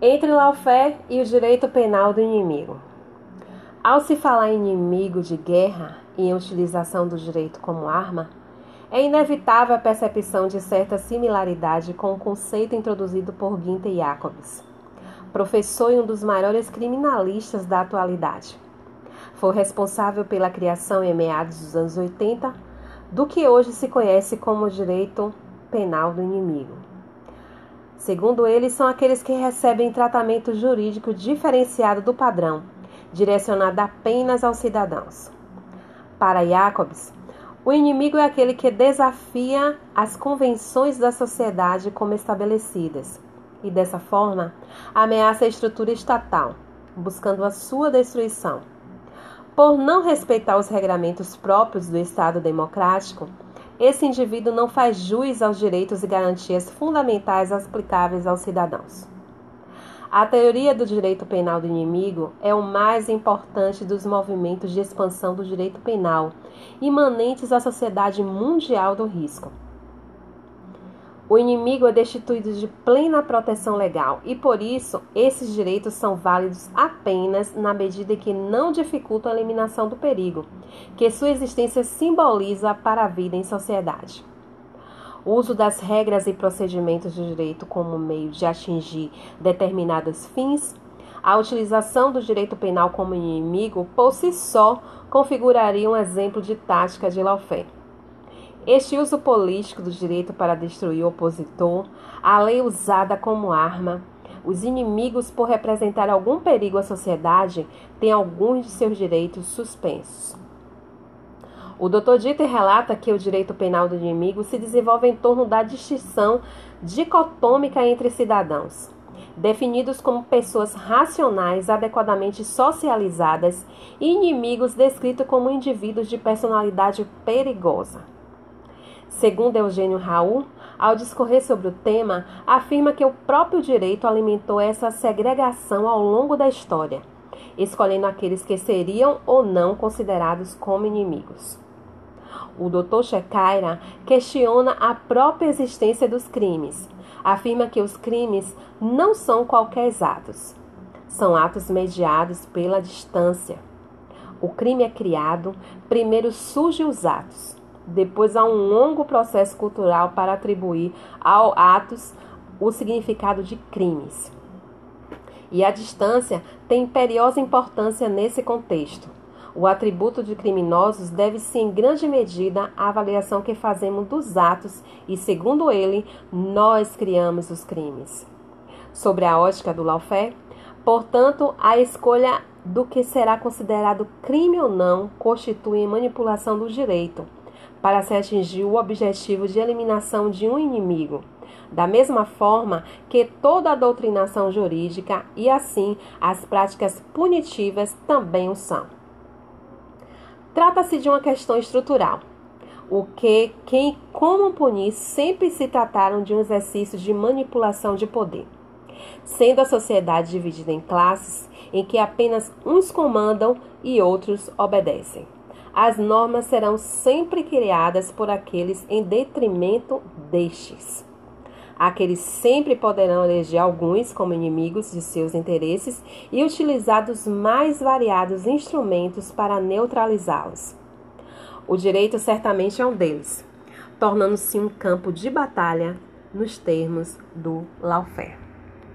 Entre lawfare e o direito penal do inimigo. Ao se falar em inimigo de guerra e em utilização do direito como arma, é inevitável a percepção de certa similaridade com o conceito introduzido por Gunther Jacobs, professor e um dos maiores criminalistas da atualidade. Foi responsável pela criação em meados dos anos 80 do que hoje se conhece como direito penal do inimigo. Segundo ele, são aqueles que recebem tratamento jurídico diferenciado do padrão, direcionado apenas aos cidadãos. Para Jacobs, o inimigo é aquele que desafia as convenções da sociedade como estabelecidas e, dessa forma, ameaça a estrutura estatal, buscando a sua destruição. Por não respeitar os regramentos próprios do Estado democrático, esse indivíduo não faz jus aos direitos e garantias fundamentais aplicáveis aos cidadãos. A teoria do direito penal do inimigo é o mais importante dos movimentos de expansão do direito penal imanentes à sociedade mundial do risco. O inimigo é destituído de plena proteção legal e, por isso, esses direitos são válidos apenas na medida em que não dificultam a eliminação do perigo, que sua existência simboliza para a vida em sociedade. O uso das regras e procedimentos de direito como meio de atingir determinados fins, a utilização do direito penal como inimigo por si só configuraria um exemplo de tática de lawfare. Este uso político do direito para destruir o opositor, a lei usada como arma, os inimigos por representar algum perigo à sociedade têm alguns de seus direitos suspensos. O Dr. Dieter relata que o direito penal do inimigo se desenvolve em torno da distinção dicotômica entre cidadãos, definidos como pessoas racionais adequadamente socializadas, e inimigos descritos como indivíduos de personalidade perigosa. Segundo Eugênio Raul, ao discorrer sobre o tema, afirma que o próprio direito alimentou essa segregação ao longo da história, escolhendo aqueles que seriam ou não considerados como inimigos. O Dr. Shecaira questiona a própria existência dos crimes. Afirma que os crimes não são qualquer atos, são atos mediados pela distância. O crime é criado, primeiro surgem os atos, depois há um longo processo cultural para atribuir ao atos o significado de crimes. E a distância tem imperiosa importância nesse contexto. O atributo de criminosos deve-se em grande medida à avaliação que fazemos dos atos e, segundo ele, nós criamos os crimes. Sobre a ótica do lawfare, portanto, a escolha do que será considerado crime ou não constitui manipulação do direito para se atingir o objetivo de eliminação de um inimigo. Da mesma forma que toda a doutrinação jurídica e assim as práticas punitivas também o são. Trata-se de uma questão estrutural, o que quem como punir sempre se trataram de um exercício de manipulação de poder. Sendo a sociedade dividida em classes em que apenas uns comandam e outros obedecem as normas serão sempre criadas por aqueles em detrimento destes. Aqueles sempre poderão eleger alguns como inimigos de seus interesses e utilizar os mais variados instrumentos para neutralizá-los. O direito certamente é um deles, tornando-se um campo de batalha nos termos do lawfare.